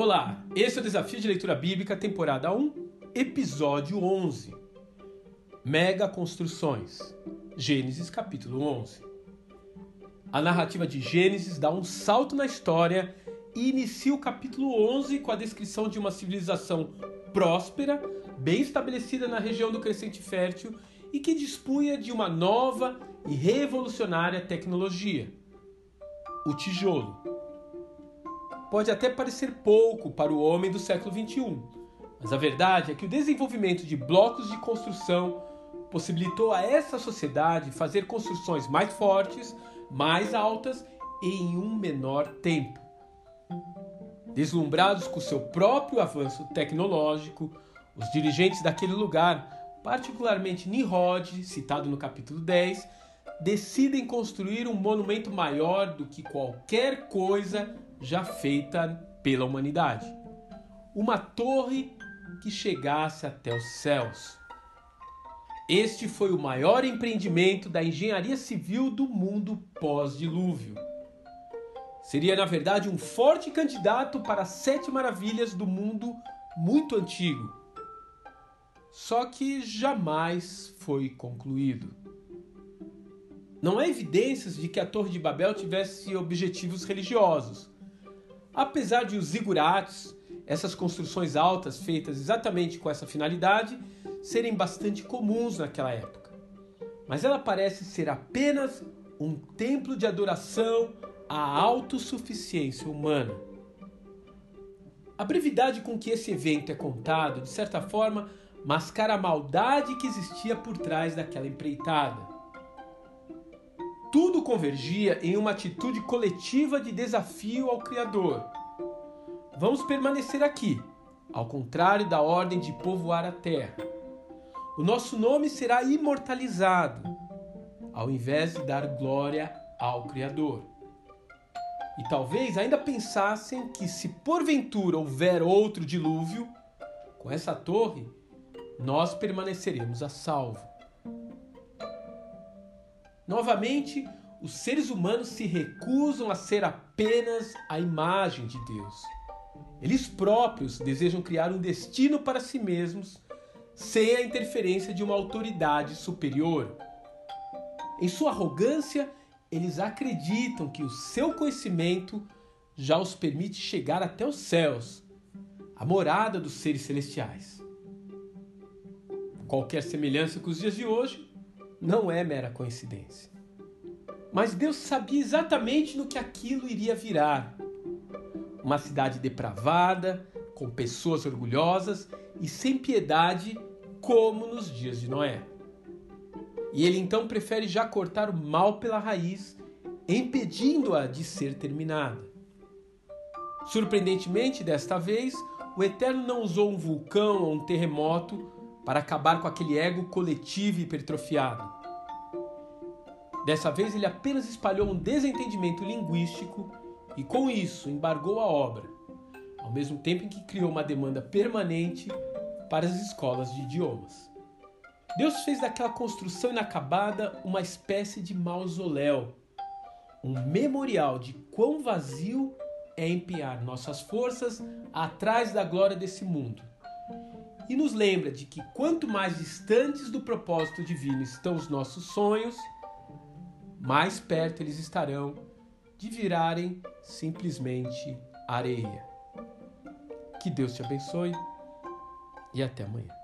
Olá, esse é o Desafio de Leitura Bíblica, temporada 1, episódio 11. Mega Construções. Gênesis capítulo 11. A narrativa de Gênesis dá um salto na história e inicia o capítulo 11 com a descrição de uma civilização próspera, bem estabelecida na região do Crescente Fértil e que dispunha de uma nova e revolucionária tecnologia: o tijolo pode até parecer pouco para o homem do século XXI, mas a verdade é que o desenvolvimento de blocos de construção possibilitou a essa sociedade fazer construções mais fortes, mais altas e em um menor tempo. Deslumbrados com seu próprio avanço tecnológico, os dirigentes daquele lugar, particularmente Nimrod, citado no capítulo 10, decidem construir um monumento maior do que qualquer coisa já feita pela humanidade. Uma torre que chegasse até os céus. Este foi o maior empreendimento da engenharia civil do mundo pós-dilúvio. Seria, na verdade, um forte candidato para as sete maravilhas do mundo muito antigo. Só que jamais foi concluído. Não há evidências de que a Torre de Babel tivesse objetivos religiosos Apesar de os zigurates, essas construções altas feitas exatamente com essa finalidade, serem bastante comuns naquela época. Mas ela parece ser apenas um templo de adoração à autossuficiência humana. A brevidade com que esse evento é contado, de certa forma, mascara a maldade que existia por trás daquela empreitada. Tudo convergia em uma atitude coletiva de desafio ao Criador. Vamos permanecer aqui, ao contrário da ordem de povoar a terra. O nosso nome será imortalizado, ao invés de dar glória ao Criador. E talvez ainda pensassem que, se porventura houver outro dilúvio, com essa torre, nós permaneceremos a salvo. Novamente, os seres humanos se recusam a ser apenas a imagem de Deus. Eles próprios desejam criar um destino para si mesmos sem a interferência de uma autoridade superior. Em sua arrogância, eles acreditam que o seu conhecimento já os permite chegar até os céus, a morada dos seres celestiais. Qualquer semelhança com os dias de hoje não é mera coincidência. Mas Deus sabia exatamente no que aquilo iria virar. Uma cidade depravada, com pessoas orgulhosas e sem piedade, como nos dias de Noé. E ele então prefere já cortar o mal pela raiz, impedindo-a de ser terminada. Surpreendentemente, desta vez, o Eterno não usou um vulcão ou um terremoto para acabar com aquele ego coletivo hipertrofiado. Dessa vez, ele apenas espalhou um desentendimento linguístico e, com isso, embargou a obra, ao mesmo tempo em que criou uma demanda permanente para as escolas de idiomas. Deus fez daquela construção inacabada uma espécie de mausoléu, um memorial de quão vazio é empenhar nossas forças atrás da glória desse mundo e nos lembra de que quanto mais distantes do propósito divino estão os nossos sonhos, mais perto eles estarão de virarem simplesmente areia. Que Deus te abençoe e até amanhã.